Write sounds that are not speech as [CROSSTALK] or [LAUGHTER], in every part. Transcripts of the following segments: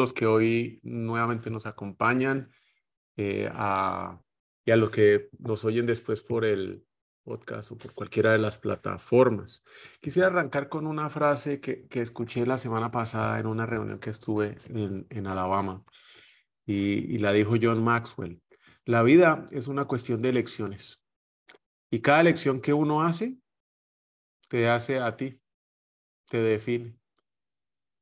Los que hoy nuevamente nos acompañan eh, a, y a los que nos oyen después por el podcast o por cualquiera de las plataformas. Quisiera arrancar con una frase que, que escuché la semana pasada en una reunión que estuve en, Alabama y, y la dijo John Maxwell. La vida es una cuestión de elecciones y cada elección que uno hace te hace a ti, te define.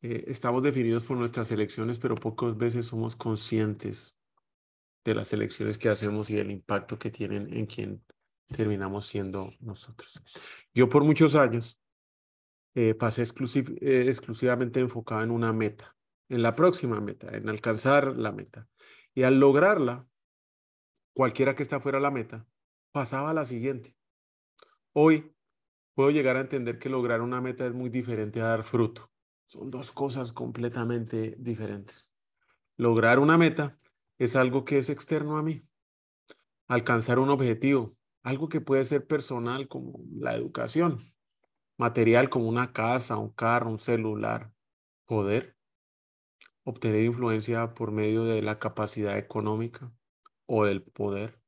Eh, estamos definidos por nuestras elecciones, pero pocas veces somos conscientes de las elecciones que hacemos y del impacto que tienen en quien terminamos siendo nosotros. Yo por muchos años eh, pasé eh, exclusivamente enfocado en una meta, en la próxima meta, en alcanzar la meta. Y al lograrla, cualquiera que está fuera la meta, pasaba a la siguiente. Hoy puedo llegar a entender que lograr una meta es muy diferente a dar fruto. Son dos cosas completamente diferentes. Lograr una meta es algo que es externo a mí. Alcanzar un objetivo, algo que puede ser personal como la educación, material como una casa, un carro, un celular, poder, obtener influencia por medio de la capacidad económica o del poder,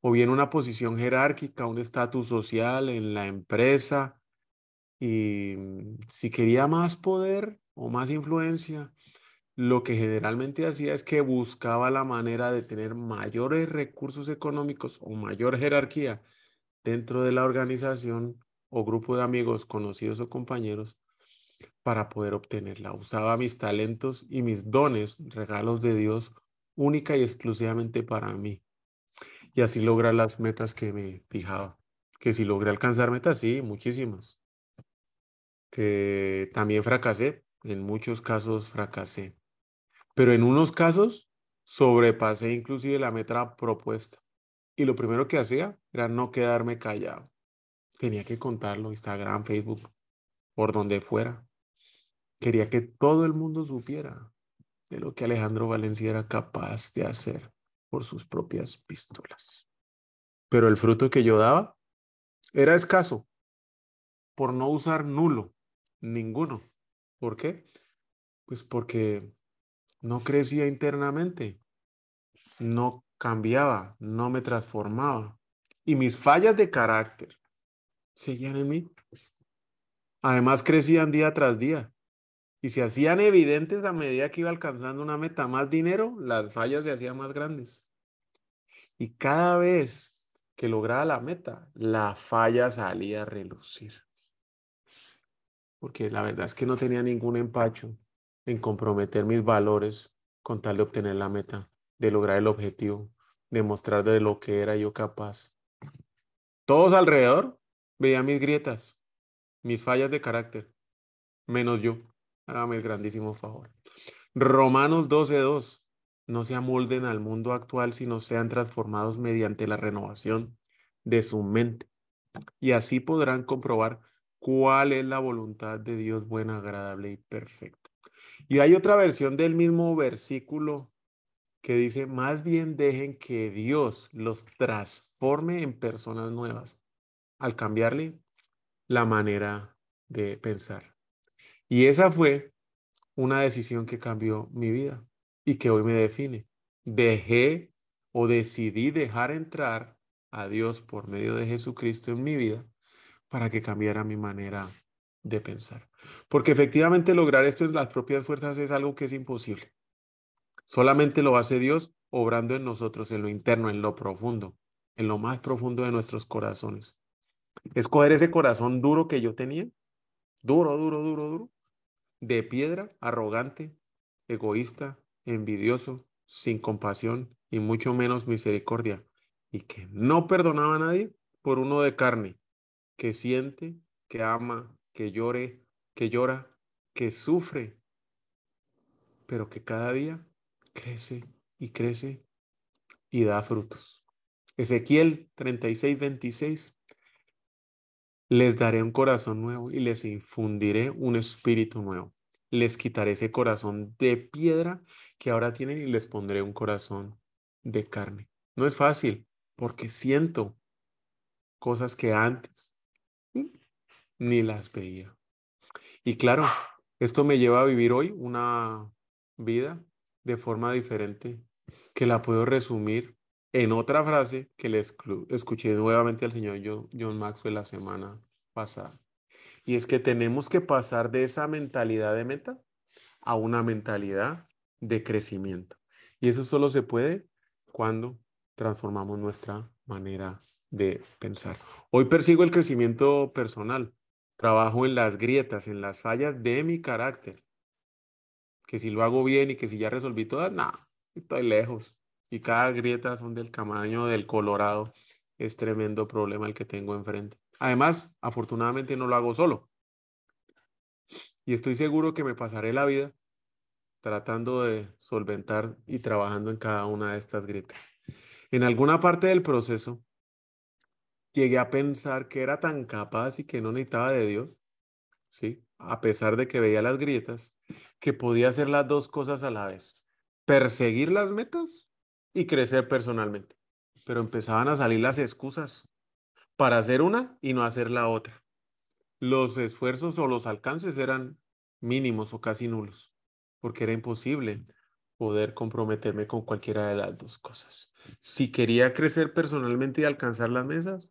o bien una posición jerárquica, un estatus social en la empresa, y mm, si quería más poder o más influencia, lo que generalmente hacía es que buscaba la manera de tener mayores recursos económicos o mayor jerarquía dentro de la organización o grupo de amigos conocidos o compañeros para poder obtenerla. Usaba mis talentos y mis dones, regalos de Dios, única y exclusivamente para mí. Y así lograr las metas que me fijaba. Que si logré alcanzar metas, sí, muchísimas que también fracasé, en muchos casos fracasé, pero en unos casos sobrepasé inclusive la meta propuesta. Y lo primero que hacía era no quedarme callado. Tenía que contarlo, Instagram, Facebook, por donde fuera. Quería que todo el mundo supiera de lo que Alejandro Valencia era capaz de hacer por sus propias pistolas. Pero el fruto que yo daba era escaso, por no usar nulo. Ninguno. ¿Por qué? Pues porque no crecía internamente, no cambiaba, no me transformaba. Y mis fallas de carácter seguían en mí. Además crecían día tras día. Y se hacían evidentes a medida que iba alcanzando una meta, más dinero, las fallas se hacían más grandes. Y cada vez que lograba la meta, la falla salía a relucir porque la verdad es que no tenía ningún empacho en comprometer mis valores con tal de obtener la meta, de lograr el objetivo, de mostrar de lo que era yo capaz. Todos alrededor veían mis grietas, mis fallas de carácter, menos yo. Hágame el grandísimo favor. Romanos 12:2. No se amolden al mundo actual, sino sean transformados mediante la renovación de su mente. Y así podrán comprobar cuál es la voluntad de Dios buena, agradable y perfecta. Y hay otra versión del mismo versículo que dice, más bien dejen que Dios los transforme en personas nuevas al cambiarle la manera de pensar. Y esa fue una decisión que cambió mi vida y que hoy me define. Dejé o decidí dejar entrar a Dios por medio de Jesucristo en mi vida para que cambiara mi manera de pensar. Porque efectivamente lograr esto en las propias fuerzas es algo que es imposible. Solamente lo hace Dios obrando en nosotros, en lo interno, en lo profundo, en lo más profundo de nuestros corazones. Escoger ese corazón duro que yo tenía, duro, duro, duro, duro, de piedra, arrogante, egoísta, envidioso, sin compasión y mucho menos misericordia, y que no perdonaba a nadie por uno de carne, que siente, que ama, que llore, que llora que sufre, pero que cada día crece y crece y da frutos. Ezequiel 36, 26. Les daré un corazón nuevo y les infundiré un espíritu nuevo. Les quitaré ese corazón de piedra que ahora tienen y les pondré un corazón de carne. No es fácil porque siento cosas que antes ni las veía. Y claro, esto me lleva a vivir hoy una vida de forma diferente que la puedo resumir en otra frase que le escuché nuevamente al señor John Maxwell la semana pasada. Y es que tenemos que pasar de esa mentalidad de meta a una mentalidad de crecimiento. Y eso solo se puede cuando transformamos nuestra manera de pensar. Hoy persigo el crecimiento personal. Trabajo en las grietas, en las fallas de mi carácter. Que si lo hago bien y que si ya resolví todas, no, estoy lejos. Y cada grieta son del tamaño del Colorado. Es tremendo problema el que tengo enfrente. Además, afortunadamente no lo hago solo. Y estoy seguro que me pasaré la vida tratando de solventar y trabajando en cada una de estas grietas. En alguna parte del proceso, llegué a pensar que era tan capaz y que no necesitaba de Dios, ¿sí? A pesar de que veía las grietas, que podía hacer las dos cosas a la vez. Perseguir las metas y crecer personalmente. Pero empezaban a salir las excusas para hacer una y no hacer la otra. Los esfuerzos o los alcances eran mínimos o casi nulos, porque era imposible poder comprometerme con cualquiera de las dos cosas. Si quería crecer personalmente y alcanzar las mesas,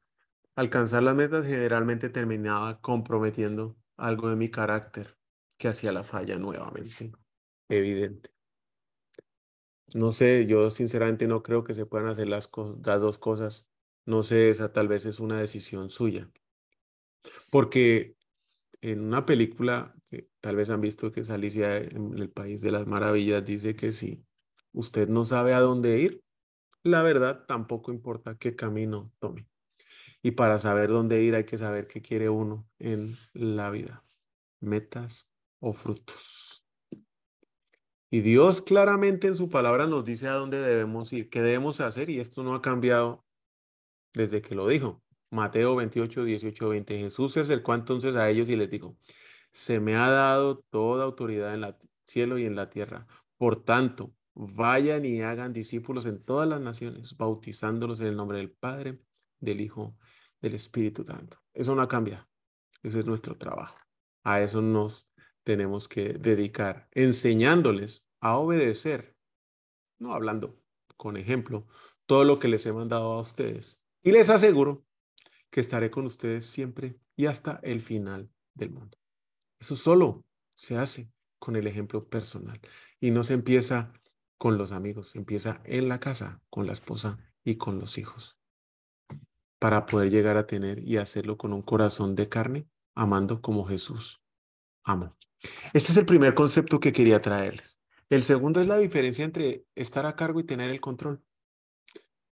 alcanzar las metas generalmente terminaba comprometiendo algo de mi carácter que hacía la falla nuevamente evidente. No sé, yo sinceramente no creo que se puedan hacer las, dos cosas. No sé, esa tal vez es una decisión suya. Porque en una película que tal vez han visto que es Alicia en el País de las Maravillas, dice que si usted no sabe a dónde ir, la verdad tampoco importa qué camino tome. Y para saber dónde ir hay que saber qué quiere uno en la vida, metas o frutos. Y Dios claramente en su palabra nos dice a dónde debemos ir, qué debemos hacer y esto no ha cambiado desde que lo dijo. Mateo 28, 18, 20. Jesús se acercó entonces a ellos y les dijo, se me ha dado toda autoridad en el cielo y en la tierra. Por tanto, vayan y hagan discípulos en todas las naciones, bautizándolos en el nombre del Padre, del Hijo, del Espíritu Santo. Eso no cambia. Ese es nuestro trabajo. A eso nos tenemos que dedicar, enseñándoles a obedecer, no hablando con ejemplo, todo lo que les he mandado a ustedes. Y les aseguro que estaré con ustedes siempre y hasta el final del mundo. Eso solo se hace con el ejemplo personal y no se empieza con los amigos, se empieza en la casa, con la esposa y con los hijos, para poder llegar a tener y hacerlo con un corazón de carne, amando como Jesús amó. Este es el primer concepto que quería traerles. El segundo es la diferencia entre estar a cargo y tener el control.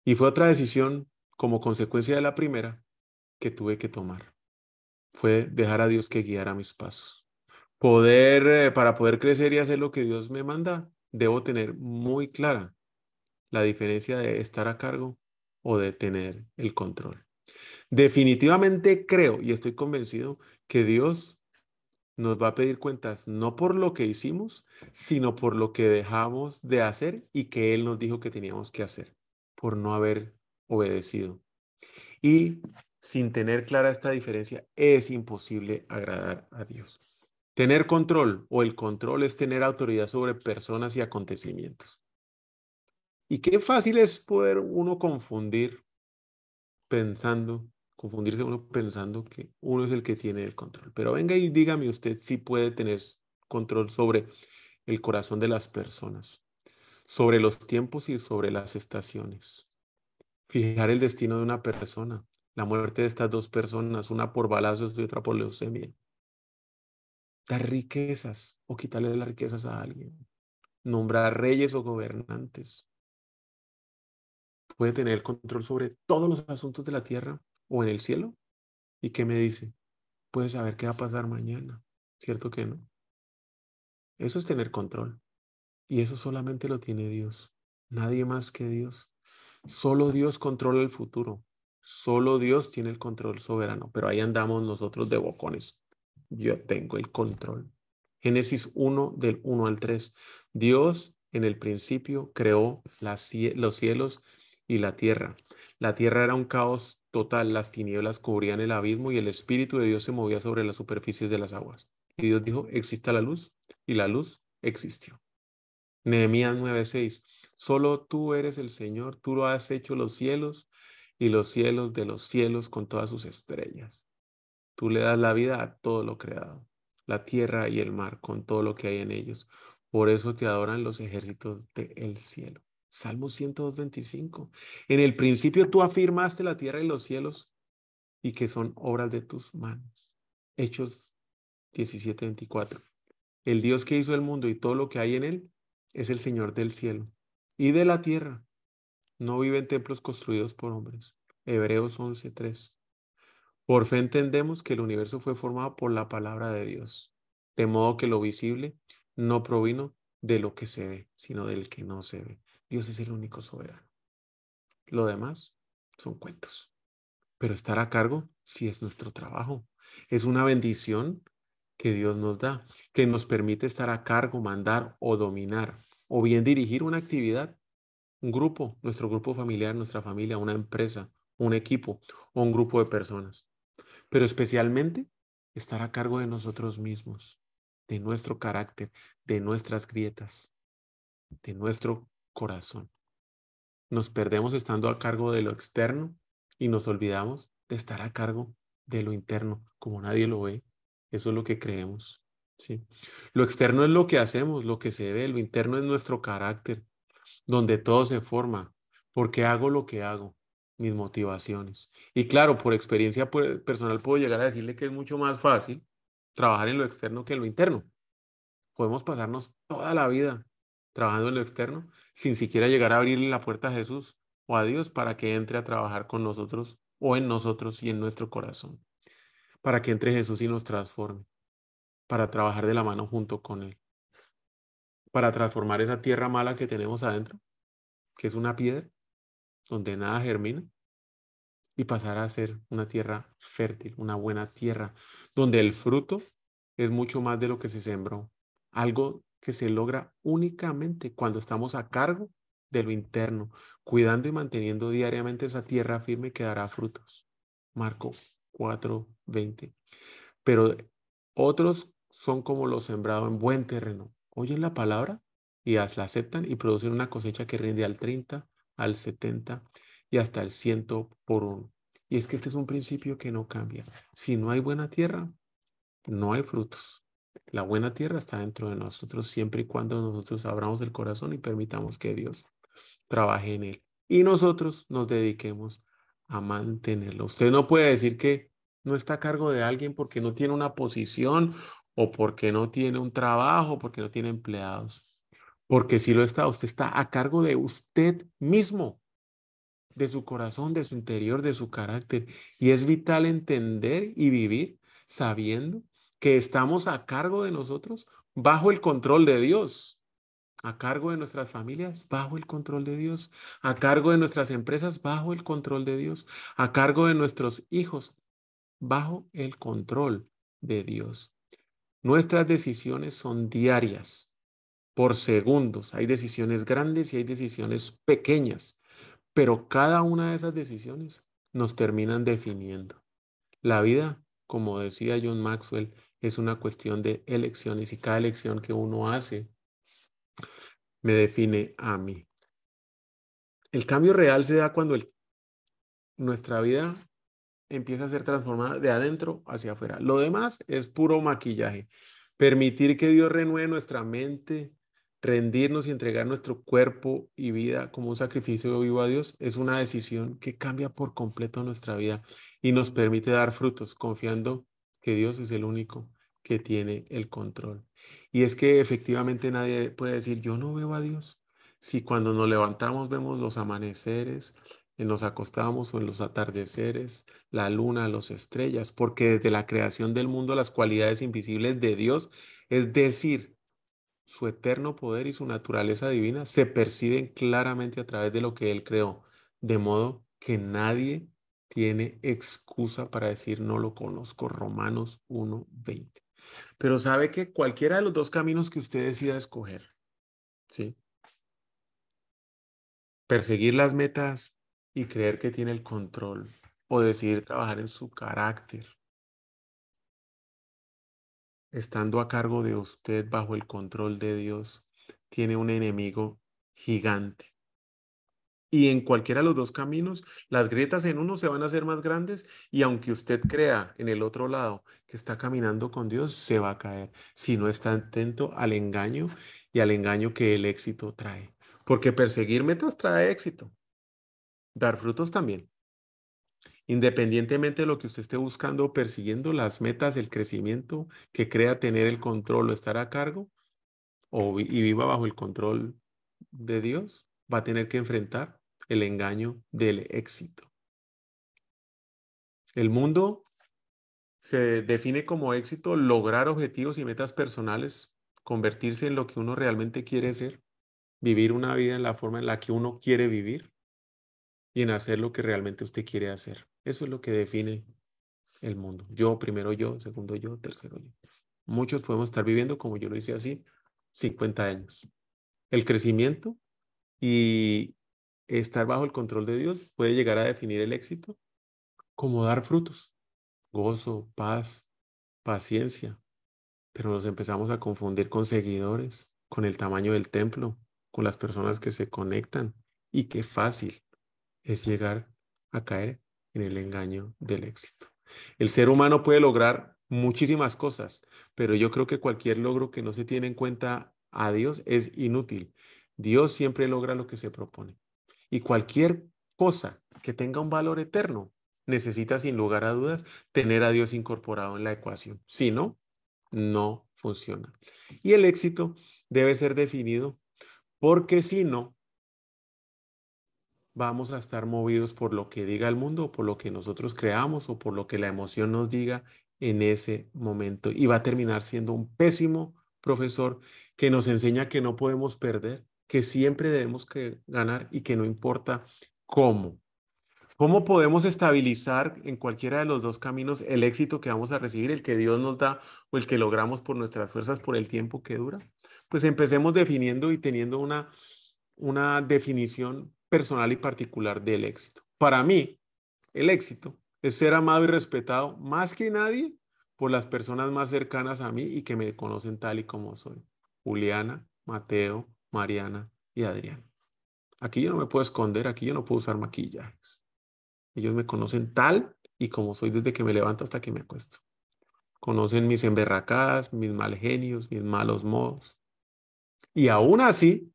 Y fue otra decisión como consecuencia de la primera que tuve que tomar. Fue dejar a Dios que guiara mis pasos. Poder, eh, para poder crecer y hacer lo que Dios me manda, debo tener muy clara la diferencia de estar a cargo o de tener el control. Definitivamente creo y estoy convencido que Dios nos va a pedir cuentas no por lo que hicimos, sino por lo que dejamos de hacer y que Él nos dijo que teníamos que hacer, por no haber obedecido. Y sin tener clara esta diferencia, es imposible agradar a Dios. Tener control o el control es tener autoridad sobre personas y acontecimientos. Y qué fácil es poder uno confundir pensando confundirse uno pensando que uno es el que tiene el control. Pero venga y dígame usted si puede tener control sobre el corazón de las personas, sobre los tiempos y sobre las estaciones. Fijar el destino de una persona, la muerte de estas dos personas, una por balazos y otra por leucemia. Dar riquezas o quitarle las riquezas a alguien. Nombrar reyes o gobernantes. Puede tener el control sobre todos los asuntos de la tierra o en el cielo? ¿Y qué me dice? Puedes saber qué va a pasar mañana, ¿cierto que no? Eso es tener control. Y eso solamente lo tiene Dios. Nadie más que Dios. Solo Dios controla el futuro. Solo Dios tiene el control soberano. Pero ahí andamos nosotros de bocones. Yo tengo el control. Génesis 1 del 1 al 3. Dios en el principio creó los cielos y la tierra. La tierra era un caos total, las tinieblas cubrían el abismo y el Espíritu de Dios se movía sobre las superficies de las aguas. Y Dios dijo, exista la luz, y la luz existió. Nehemías 9:6, solo tú eres el Señor, tú lo has hecho los cielos y los cielos de los cielos con todas sus estrellas. Tú le das la vida a todo lo creado, la tierra y el mar con todo lo que hay en ellos. Por eso te adoran los ejércitos del cielo. Salmo 125. En el principio tú afirmaste la tierra y los cielos y que son obras de tus manos. Hechos 17:24. El Dios que hizo el mundo y todo lo que hay en él es el Señor del cielo y de la tierra. No vive en templos construidos por hombres. Hebreos 11:3. Por fe entendemos que el universo fue formado por la palabra de Dios, de modo que lo visible no provino de lo que se ve, sino del que no se ve. Dios es el único soberano. Lo demás son cuentos. Pero estar a cargo sí es nuestro trabajo. Es una bendición que Dios nos da, que nos permite estar a cargo, mandar o dominar, o bien dirigir una actividad, un grupo, nuestro grupo familiar, nuestra familia, una empresa, un equipo o un grupo de personas. Pero especialmente estar a cargo de nosotros mismos, de nuestro carácter, de nuestras grietas, de nuestro corazón. Nos perdemos estando a cargo de lo externo y nos olvidamos de estar a cargo de lo interno, como nadie lo ve. Eso es lo que creemos. ¿sí? Lo externo es lo que hacemos, lo que se ve, lo interno es nuestro carácter, donde todo se forma, porque hago lo que hago, mis motivaciones. Y claro, por experiencia personal puedo llegar a decirle que es mucho más fácil trabajar en lo externo que en lo interno. Podemos pasarnos toda la vida trabajando en lo externo sin siquiera llegar a abrirle la puerta a Jesús o a Dios para que entre a trabajar con nosotros o en nosotros y en nuestro corazón. Para que entre Jesús y nos transforme. Para trabajar de la mano junto con Él. Para transformar esa tierra mala que tenemos adentro, que es una piedra, donde nada germina, y pasar a ser una tierra fértil, una buena tierra, donde el fruto es mucho más de lo que se sembró. Algo que se logra únicamente cuando estamos a cargo de lo interno, cuidando y manteniendo diariamente esa tierra firme que dará frutos. Marco 4:20. Pero otros son como los sembrados en buen terreno. Oyen la palabra y la aceptan y producen una cosecha que rinde al 30, al 70 y hasta el 100 por uno. Y es que este es un principio que no cambia. Si no hay buena tierra, no hay frutos. La buena tierra está dentro de nosotros siempre y cuando nosotros abramos el corazón y permitamos que Dios trabaje en él. Y nosotros nos dediquemos a mantenerlo. Usted no puede decir que no está a cargo de alguien porque no tiene una posición o porque no tiene un trabajo, porque no tiene empleados. Porque si lo está, usted está a cargo de usted mismo, de su corazón, de su interior, de su carácter. Y es vital entender y vivir sabiendo que estamos a cargo de nosotros bajo el control de Dios, a cargo de nuestras familias bajo el control de Dios, a cargo de nuestras empresas bajo el control de Dios, a cargo de nuestros hijos bajo el control de Dios. Nuestras decisiones son diarias, por segundos. Hay decisiones grandes y hay decisiones pequeñas, pero cada una de esas decisiones nos terminan definiendo. La vida, como decía John Maxwell, es una cuestión de elecciones y cada elección que uno hace me define a mí. El cambio real se da cuando nuestra vida empieza a ser transformada de adentro hacia afuera. Lo demás es puro maquillaje. Permitir que Dios renueve nuestra mente, rendirnos y entregar nuestro cuerpo y vida como un sacrificio vivo a Dios es una decisión que cambia por completo nuestra vida y nos permite dar frutos confiando que Dios es el único que tiene el control. Y es que efectivamente nadie puede decir, yo no veo a Dios. Si cuando nos levantamos vemos los amaneceres, nos acostamos o en los atardeceres, la luna, las estrellas, porque desde la creación del mundo las cualidades invisibles de Dios, es decir, su eterno poder y su naturaleza divina se perciben claramente a través de lo que Él creó, de modo que nadie tiene excusa para decir no lo conozco. Romanos 1:20. Pero sabe que cualquiera de los dos caminos que usted decida escoger, ¿sí? Perseguir las metas y creer que tiene el control o decidir trabajar en su carácter, estando a cargo de usted bajo el control de Dios, tiene un enemigo gigante. Y en cualquiera de los dos caminos, las grietas en uno se van a hacer más grandes y aunque usted crea en el otro lado que está caminando con Dios, se va a caer si no está atento al engaño y al engaño que el éxito trae. Porque perseguir metas trae éxito. Dar frutos también. Independientemente de lo que usted esté buscando persiguiendo, las metas, el crecimiento que crea tener el control o estar a cargo o y viva bajo el control de Dios, va a tener que enfrentar el engaño del éxito. El mundo se define como éxito lograr objetivos y metas personales, convertirse en lo que uno realmente quiere ser, vivir una vida en la forma en la que uno quiere vivir y en hacer lo que realmente usted quiere hacer. Eso es lo que define el mundo. Yo, primero yo, segundo yo, tercero yo. Muchos podemos estar viviendo, como yo lo hice así, 50 años. El crecimiento y estar bajo el control de Dios puede llegar a definir el éxito como dar frutos, gozo, paz, paciencia. Pero nos empezamos a confundir con seguidores, con el tamaño del templo, con las personas que se conectan. Y qué fácil es llegar a caer en el engaño del éxito. El ser humano puede lograr muchísimas cosas, pero yo creo que cualquier logro que no se tiene en cuenta a Dios es inútil. Dios siempre logra lo que se propone. Y cualquier cosa que tenga un valor eterno necesita sin lugar a dudas tener a Dios incorporado en la ecuación. Si no, no funciona. Y el éxito debe ser definido porque si no, vamos a estar movidos por lo que diga el mundo, por lo que nosotros creamos o por lo que la emoción nos diga en ese momento. Y va a terminar siendo un pésimo profesor que nos enseña que no podemos perder, que siempre debemos que ganar y que no importa cómo. ¿Cómo podemos estabilizar en cualquiera de los dos caminos el éxito que vamos a recibir, el que Dios nos da o el que logramos por nuestras fuerzas por el tiempo que dura? Pues empecemos definiendo y teniendo una, una definición personal y particular del éxito. Para mí, el éxito es ser amado y respetado más que nadie por las personas más cercanas a mí y que me conocen tal y como soy. Juliana, Mateo, Mariana y Adrián. Aquí yo no me puedo esconder, aquí yo no puedo usar maquillajes. Ellos me conocen tal y como soy desde que me levanto hasta que me acuesto. Conocen mis emberracadas, mis mal genios, mis malos modos. Y aún así,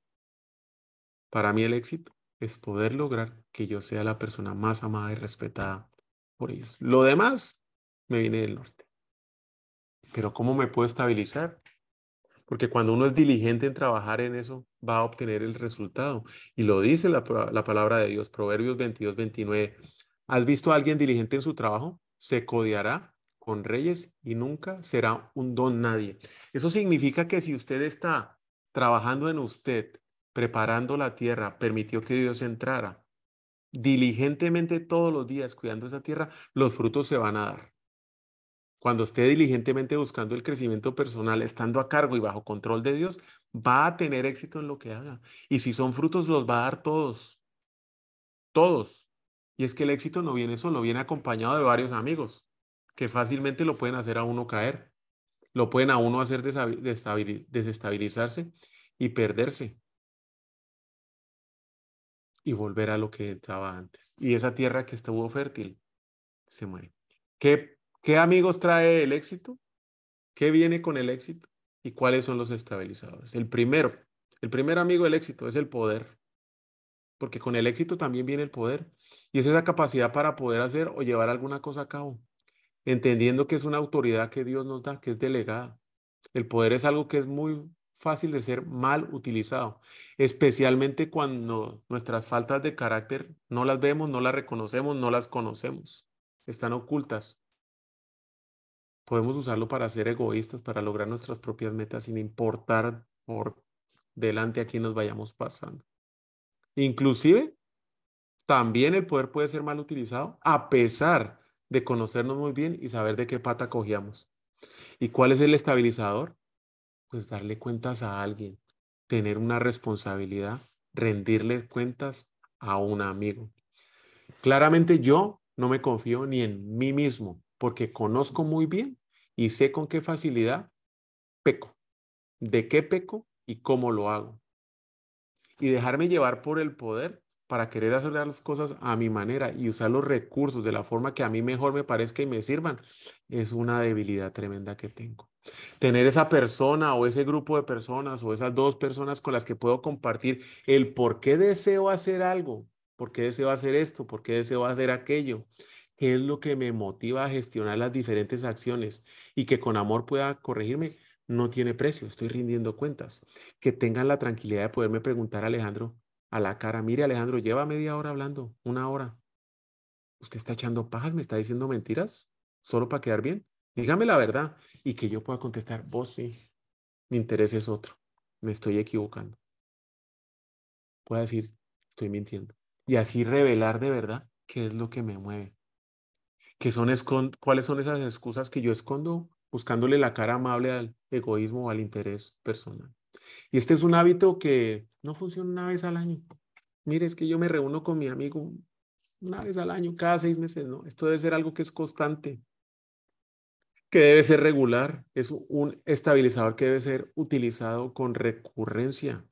para mí el éxito es poder lograr que yo sea la persona más amada y respetada por ellos. Lo demás me viene del norte. Pero ¿cómo me puedo estabilizar? Porque cuando uno es diligente en trabajar en eso, va a obtener el resultado. Y lo dice la, palabra de Dios, Proverbios 22, 29. ¿Has visto a alguien diligente en su trabajo? Se codiará con reyes y nunca será un don nadie. Eso significa que si usted está trabajando en usted, preparando la tierra, permitió que Dios entrara diligentemente todos los días cuidando esa tierra, los frutos se van a dar. Cuando esté diligentemente buscando el crecimiento personal, estando a cargo y bajo control de Dios, va a tener éxito en lo que haga. Y si son frutos, los va a dar todos. Todos. Y es que el éxito no viene solo, viene acompañado de varios amigos que fácilmente lo pueden hacer a uno caer. Lo pueden a uno hacer desestabilizarse y perderse. Y volver a lo que estaba antes. Y esa tierra que estuvo fértil se muere. ¿Qué ¿Qué amigos trae el éxito? ¿Qué viene con el éxito? ¿Y cuáles son los estabilizadores? El primero, el primer amigo del éxito es el poder. Porque con el éxito también viene el poder. Y es esa capacidad para poder hacer o llevar alguna cosa a cabo. Entendiendo que es una autoridad que Dios nos da, que es delegada. El poder es algo que es muy fácil de ser mal utilizado, especialmente cuando nuestras faltas de carácter no las vemos, no las reconocemos, no las conocemos. Están ocultas Podemos usarlo para ser egoístas, para lograr nuestras propias metas sin importar por delante a quién nos vayamos pasando. Inclusive, también el poder puede ser mal utilizado a pesar de conocernos muy bien y saber de qué pata cogíamos. ¿Y cuál es el estabilizador? Pues darle cuentas a alguien, tener una responsabilidad, rendirle cuentas a un amigo. Claramente yo no me confío ni en mí mismo porque conozco muy bien y sé con qué facilidad peco, de qué peco y cómo lo hago. Y dejarme llevar por el poder para querer hacer las cosas a mi manera y usar los recursos de la forma que a mí mejor me parezca y me sirvan, es una debilidad tremenda que tengo. Tener esa persona o ese grupo de personas o esas dos personas con las que puedo compartir el por qué deseo hacer algo, por qué deseo hacer esto, por qué deseo hacer aquello, qué es lo que me motiva a gestionar las diferentes acciones y que con amor pueda corregirme, no tiene precio, estoy rindiendo cuentas. Que tengan la tranquilidad de poderme preguntar, Alejandro, a la cara, mire Alejandro, lleva media hora hablando, una hora. ¿Usted está echando pajas? ¿Me está diciendo mentiras? ¿Solo para quedar bien? Dígame la verdad y que yo pueda contestar, vos sí, mi interés es otro, me estoy equivocando. Puedo decir, estoy mintiendo. Y así revelar de verdad qué es lo que me mueve. ¿Qué son ¿Cuáles son esas excusas que yo escondo buscándole la cara amable al egoísmo o al interés personal? Y este es un hábito que no funciona una vez al año. Mire, es que yo me reúno con mi amigo una vez al año, cada seis meses, ¿no? Esto debe ser algo que es constante, que debe ser regular, es un estabilizador que debe ser utilizado con recurrencia,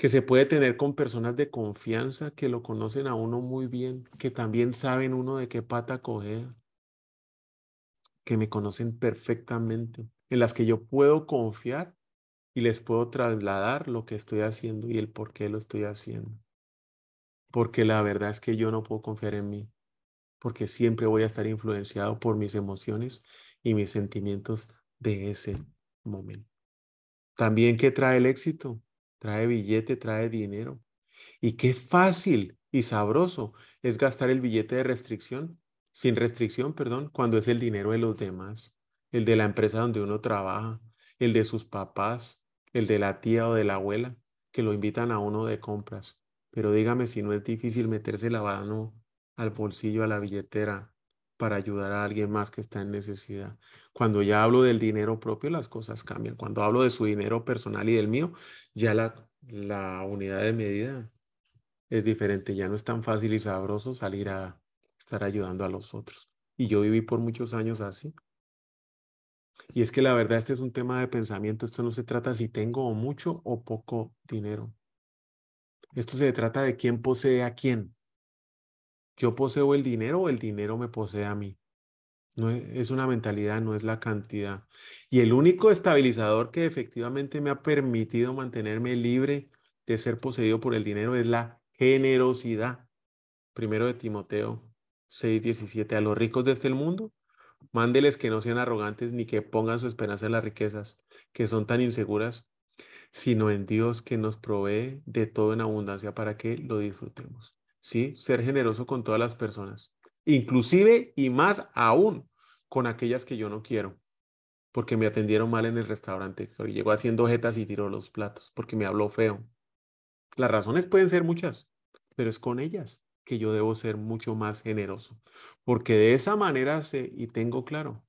que se puede tener con personas de confianza que lo conocen a uno muy bien, que también saben uno de qué pata coger, que me conocen perfectamente, en las que yo puedo confiar y les puedo trasladar lo que estoy haciendo y el por qué lo estoy haciendo. Porque la verdad es que yo no puedo confiar en mí, porque siempre voy a estar influenciado por mis emociones y mis sentimientos de ese momento. También, ¿qué trae el éxito? Trae billete, trae dinero. Y qué fácil y sabroso es gastar el billete de restricción, sin restricción, perdón, cuando es el dinero de los demás, el de la empresa donde uno trabaja, el de sus papás, el de la tía o de la abuela, que lo invitan a uno de compras. Pero dígame si no es difícil meterse la mano al bolsillo, a la billetera, para ayudar a alguien más que está en necesidad. Cuando ya hablo del dinero propio, las cosas cambian. Cuando hablo de su dinero personal y del mío, ya la, la unidad de medida es diferente. Ya no es tan fácil y sabroso salir a estar ayudando a los otros. Y yo viví por muchos años así. Y es que la verdad, este es un tema de pensamiento. Esto no se trata si tengo mucho o poco dinero. Esto se trata de quién posee a quién. Yo poseo el dinero o el dinero me posee a mí. No es, es una mentalidad, no es la cantidad. Y el único estabilizador que efectivamente me ha permitido mantenerme libre de ser poseído por el dinero es la generosidad. Primero de Timoteo 6:17. A los ricos de este mundo Mándeles que no sean arrogantes ni que pongan su esperanza en las riquezas, que son tan inseguras, sino en Dios que nos provee de todo en abundancia para que lo disfrutemos. ¿Sí? Ser generoso con todas las personas, inclusive y más aún con aquellas que yo no quiero, porque me atendieron mal en el restaurante, que llegó haciendo jetas y tiró los platos, porque me habló feo. Las razones pueden ser muchas, pero es con ellas que yo debo ser mucho más generoso, porque de esa manera sé y tengo claro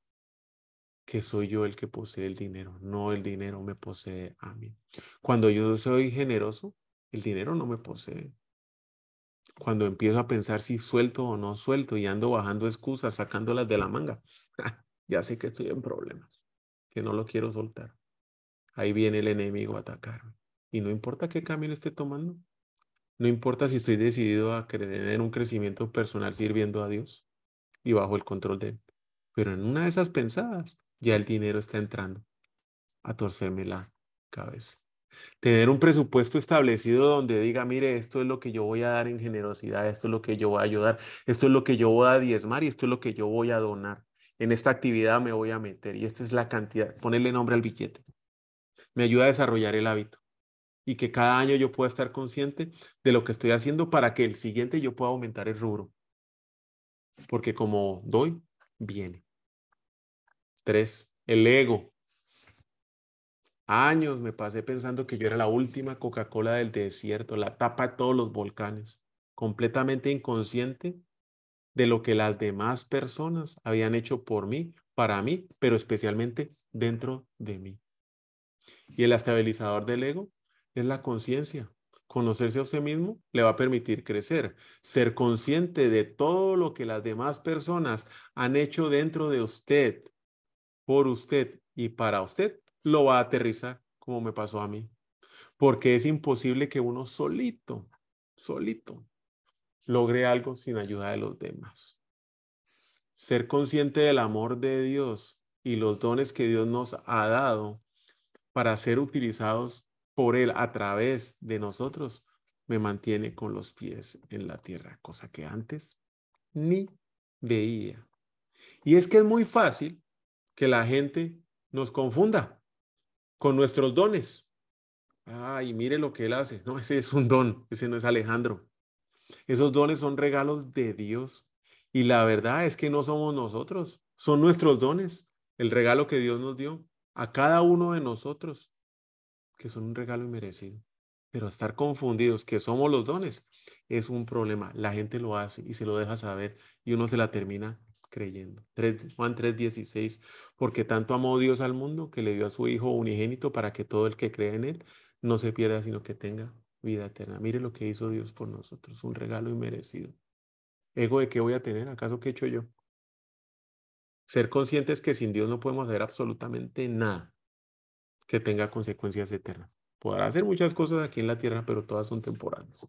que soy yo el que posee el dinero, no el dinero me posee a mí. Cuando yo soy generoso, el dinero no me posee. Cuando empiezo a pensar si suelto o no suelto y ando bajando excusas, sacándolas de la manga, [LAUGHS] ya sé que estoy en problemas, que no lo quiero soltar. Ahí viene el enemigo a atacarme. Y no importa qué camino esté tomando, no importa si estoy decidido a tener un crecimiento personal sirviendo a Dios y bajo el control de Él. Pero en una de esas pensadas, ya el dinero está entrando a torcerme la cabeza. Tener un presupuesto establecido donde diga, mire, esto es lo que yo voy a dar en generosidad, esto es lo que yo voy a ayudar, esto es lo que yo voy a diezmar y esto es lo que yo voy a donar. En esta actividad me voy a meter y esta es la cantidad, ponerle nombre al billete. Me ayuda a desarrollar el hábito y que cada año yo pueda estar consciente de lo que estoy haciendo para que el siguiente yo pueda aumentar el rubro. Porque como doy, viene. Tres, el ego. Años me pasé pensando que yo era la última Coca-Cola del desierto, la tapa de todos los volcanes, completamente inconsciente de lo que las demás personas habían hecho por mí, para mí, pero especialmente dentro de mí. Y el estabilizador del ego es la conciencia. Conocerse a usted mismo le va a permitir crecer. Ser consciente de todo lo que las demás personas han hecho dentro de usted, por usted y para usted, lo va a aterrizar como me pasó a mí. Porque es imposible que uno solito, solito, logre algo sin ayuda de los demás. Ser consciente del amor de Dios y los dones que Dios nos ha dado para ser utilizados por Él a través de nosotros, me mantiene con los pies en la tierra, cosa que antes ni veía. Y es que es muy fácil que la gente nos confunda con nuestros dones. Ay, mire lo que Él hace. No, ese es un don, ese no es Alejandro. Esos dones son regalos de Dios. Y la verdad es que no somos nosotros, son nuestros dones, el regalo que Dios nos dio a cada uno de nosotros, que son un regalo inmerecido. Pero estar confundidos que somos los dones es un problema. La gente lo hace y se lo deja saber y uno se la termina creyendo. Juan 3:16, porque tanto amó Dios al mundo que le dio a su Hijo unigénito para que todo el que cree en Él no se pierda, sino que tenga vida eterna. Mire lo que hizo Dios por nosotros, un regalo inmerecido. ¿Ego de qué voy a tener? ¿Acaso qué he hecho yo? Ser conscientes que sin Dios no podemos hacer absolutamente nada que tenga consecuencias eternas. Podrá hacer muchas cosas aquí en la tierra, pero todas son temporales.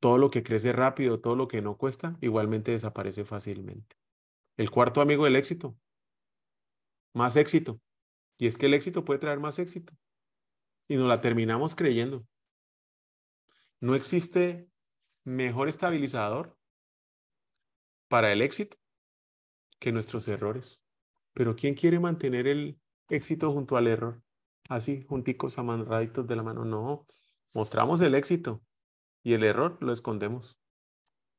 Todo lo que crece rápido, todo lo que no cuesta, igualmente desaparece fácilmente. El cuarto amigo del éxito. Más éxito. Y es que el éxito puede traer más éxito y nos la terminamos creyendo. No existe mejor estabilizador para el éxito que nuestros errores. Pero ¿quién quiere mantener el éxito junto al error? Así, junticos, amarraditos de la mano. No, mostramos el éxito y el error lo escondemos.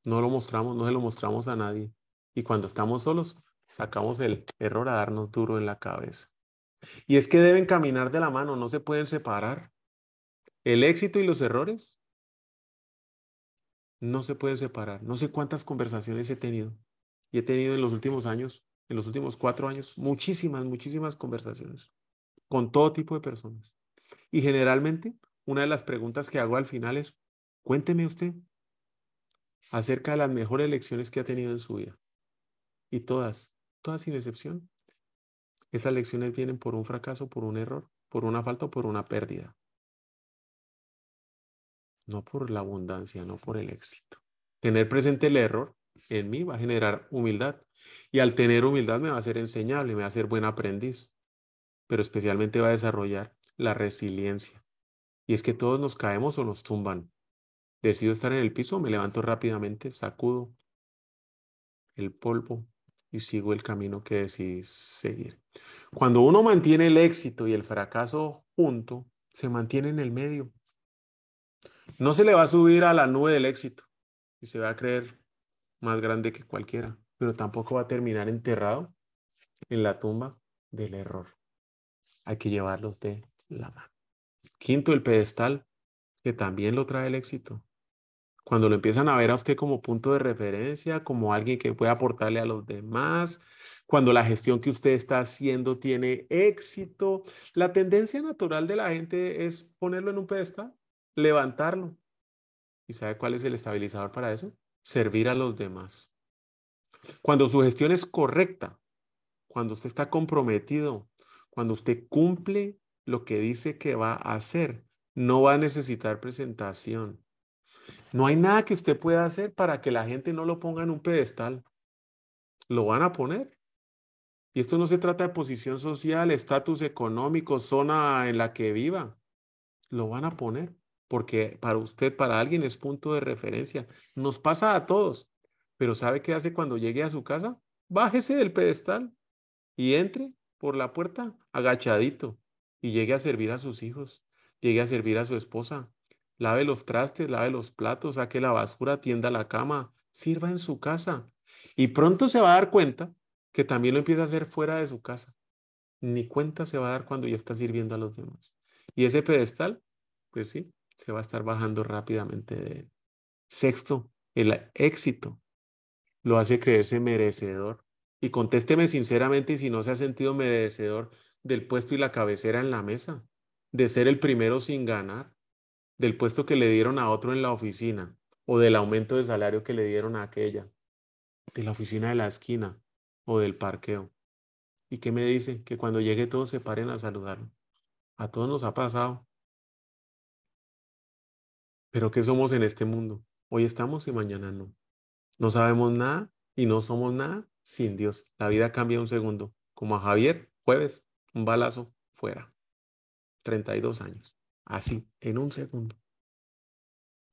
No lo mostramos, no se lo mostramos a nadie. Y cuando estamos solos, sacamos el error a darnos duro en la cabeza. Y es que deben caminar de la mano, no se pueden separar. El éxito y los errores no se pueden separar. No sé cuántas conversaciones he tenido. Y he tenido en los últimos años, en los últimos cuatro años, muchísimas, muchísimas conversaciones con todo tipo de personas. Y generalmente, una de las preguntas que hago al final es, cuénteme usted acerca de las mejores lecciones que ha tenido en su vida. Y todas, todas sin excepción, esas lecciones vienen por un fracaso, por un error, por una falta o por una pérdida. No por la abundancia, no por el éxito. Tener presente el error en mí va a generar humildad. Y al tener humildad me va a hacer enseñable, me va a hacer buen aprendiz. Pero especialmente va a desarrollar la resiliencia. Y es que todos nos caemos o nos tumban. Decido estar en el piso, me levanto rápidamente, sacudo el polvo y sigo el camino que decidí seguir. Cuando uno mantiene el éxito y el fracaso junto, se mantiene en el medio. No se le va a subir a la nube del éxito y se va a creer más grande que cualquiera, pero tampoco va a terminar enterrado en la tumba del error. Hay que llevarlos de la mano. Quinto, el pedestal, que también lo trae el éxito. Cuando lo empiezan a ver a usted como punto de referencia, como alguien que puede aportarle a los demás, cuando la gestión que usted está haciendo tiene éxito, la tendencia natural de la gente es ponerlo en un pedestal, levantarlo. ¿Y sabe cuál es el estabilizador para eso? Servir a los demás. Cuando su gestión es correcta, cuando usted está comprometido, cuando usted cumple lo que dice que va a hacer, no va a necesitar presentación. No hay nada que usted pueda hacer para que la gente no lo ponga en un pedestal. Lo van a poner. Y esto no se trata de posición social, estatus económico, zona en la que viva. Lo van a poner porque para usted, para alguien es punto de referencia. Nos pasa a todos. Pero ¿sabe qué hace cuando llegue a su casa? Bájese del pedestal y entre por la puerta agachadito y llegue a servir a sus hijos, llegue a servir a su esposa, lave los trastes, lave los platos, saque la basura, tienda la cama, sirva en su casa. Y pronto se va a dar cuenta que también lo empieza a hacer fuera de su casa. Ni cuenta se va a dar cuando ya está sirviendo a los demás. Y ese pedestal, pues sí, se va a estar bajando rápidamente de él. Sexto, el éxito lo hace creerse merecedor. Y contésteme sinceramente si no se ha sentido merecedor del puesto y la cabecera en la mesa, de ser el primero sin ganar, del puesto que le dieron a otro en la oficina o del aumento de salario que le dieron a aquella, de la oficina de la esquina o del parqueo. ¿Y qué me dice? Que cuando llegue todos se paren a saludarlo. A todos nos ha pasado. Pero ¿qué somos en este mundo? Hoy estamos y mañana no. No sabemos nada y no somos nada sin Dios. La vida cambia un segundo. Como a Javier, jueves, un balazo, fuera. 32 años. Así, en un segundo.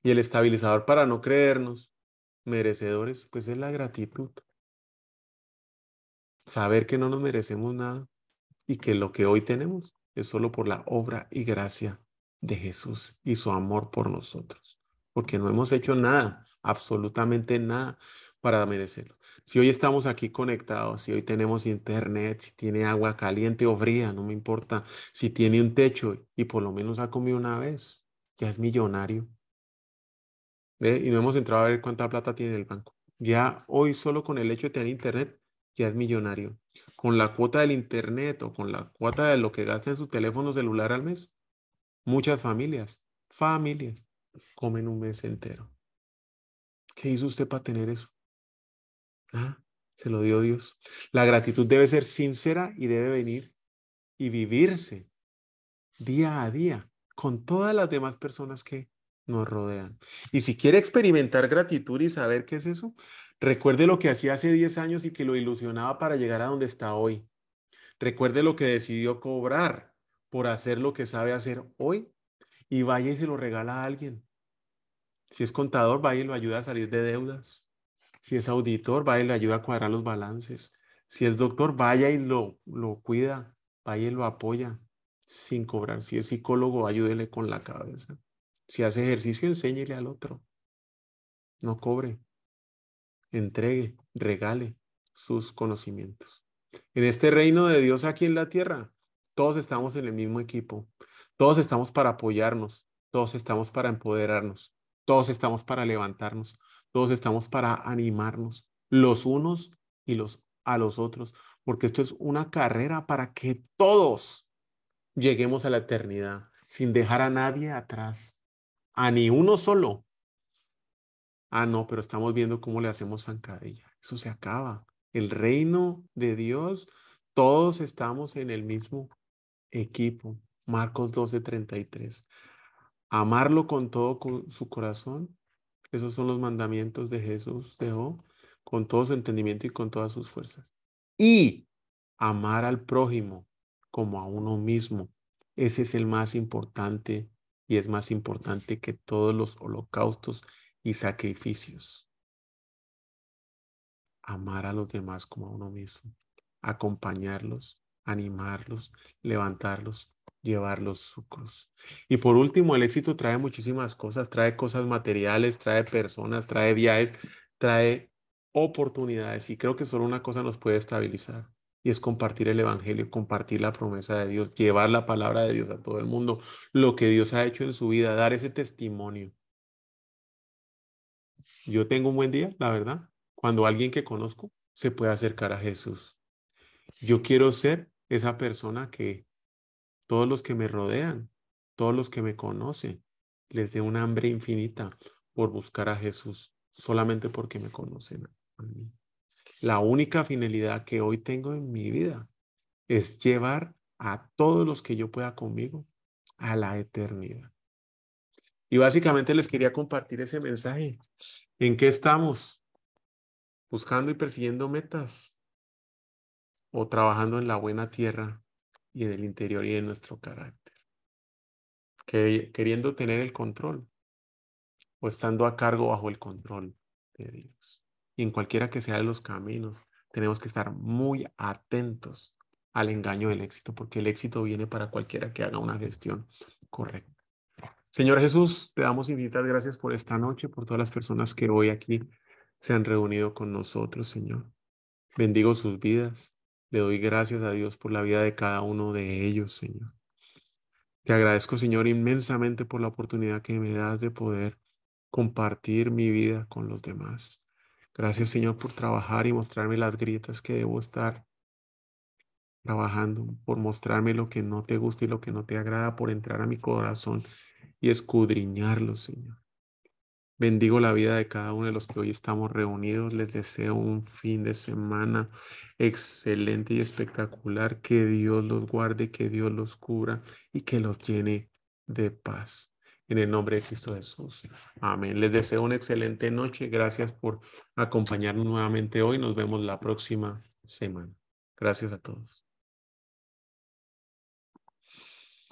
Y el estabilizador para no creernos merecedores, pues es la gratitud. Saber que no nos merecemos nada y que lo que hoy tenemos es solo por la obra y gracia de Jesús y su amor por nosotros. Porque no hemos hecho nada, absolutamente nada para merecerlo. Si hoy estamos aquí conectados, si hoy tenemos internet, si tiene agua caliente o fría, no me importa, si tiene un techo y por lo menos ha comido una vez, ya es millonario. Y no hemos entrado a ver cuánta plata tiene el banco. Ya hoy solo con el hecho de tener internet, ya es millonario. Con la cuota del internet o con la cuota de lo que gasta en su teléfono celular al mes, muchas familias, familias, comen un mes entero. ¿Qué hizo usted para tener eso? Ah, se lo dio Dios. La gratitud debe ser sincera y debe venir y vivirse día a día con todas las demás personas que nos rodean. Y si quiere experimentar gratitud y saber qué es eso, recuerde lo que hacía hace 10 años y que lo ilusionaba para llegar a donde está hoy. Recuerde lo que decidió cobrar por hacer lo que sabe hacer hoy y vaya y se lo regala a alguien. Si es contador, vaya y lo ayuda a salir de deudas. Si es auditor, vaya y le ayuda a cuadrar los balances. Si es doctor, vaya y lo, lo cuida, vaya y lo apoya sin cobrar. Si es psicólogo, ayúdele con la cabeza. Si hace ejercicio, enséñele al otro. No cobre. Entregue, regale sus conocimientos. En este reino de Dios aquí en la tierra, todos estamos en el mismo equipo. Todos estamos para apoyarnos. Todos estamos para empoderarnos. Todos estamos para levantarnos. Todos estamos para animarnos los unos y los a los otros, porque esto es una carrera para que todos lleguemos a la eternidad sin dejar a nadie atrás a ni uno solo. Ah, no, pero estamos viendo cómo le hacemos zancadilla. Eso se acaba. El reino de Dios, todos estamos en el mismo equipo. Marcos 12:33. Amarlo con todo su corazón. Esos son los mandamientos de Jesús dejó con todo su entendimiento y con todas sus fuerzas. Y amar al prójimo como a uno mismo. Ese es el más importante y es más importante que todos los holocaustos y sacrificios. Amar a los demás como a uno mismo, acompañarlos, animarlos, levantarlos, llevarlos su cruz. Y por último, el éxito trae muchísimas cosas, trae cosas materiales, trae personas, trae viajes, trae oportunidades y creo que solo una cosa nos puede estabilizar y es compartir el Evangelio, compartir la promesa de Dios, llevar la palabra de Dios a todo el mundo, lo que Dios ha hecho en su vida, dar ese testimonio. Yo tengo un buen día, la verdad, cuando alguien que conozco se puede acercar a Jesús. Yo quiero ser esa persona que todos los que me rodean, todos los que me conocen, les dé una hambre infinita por buscar a Jesús, solamente porque me conocen a mí. La única finalidad que hoy tengo en mi vida es llevar a todos los que yo pueda conmigo a la eternidad. Y básicamente les quería compartir ese mensaje. ¿En qué estamos? ¿Buscando y persiguiendo metas? ¿O trabajando en la buena tierra y en el interior y en nuestro carácter? ¿Queriendo tener el control? ¿O estando a cargo bajo el control de Dios? y en cualquiera que sea de los caminos, tenemos que estar muy atentos al engaño del éxito, porque el éxito viene para cualquiera que haga una gestión correcta. Señor Jesús, te damos infinitas gracias por esta noche, por todas las personas que hoy aquí se han reunido con nosotros, Señor. Bendigo sus vidas. Le doy gracias a Dios por la vida de cada uno de ellos, Señor. Te agradezco, Señor, inmensamente por la oportunidad que me das de poder compartir mi vida con los demás. Gracias, Señor, por trabajar y mostrarme las grietas que debo estar trabajando, por mostrarme lo que no te gusta y lo que no te agrada, por entrar a mi corazón y escudriñarlo, Señor. Bendigo la vida de cada uno de los que hoy estamos reunidos. Les deseo un fin de semana excelente y espectacular. Que Dios los guarde, que Dios los cubra y que los llene de paz. En el nombre de Cristo Jesús. Amén. Les deseo una excelente noche. Gracias por acompañarnos nuevamente hoy. Nos vemos la próxima semana. Gracias a todos.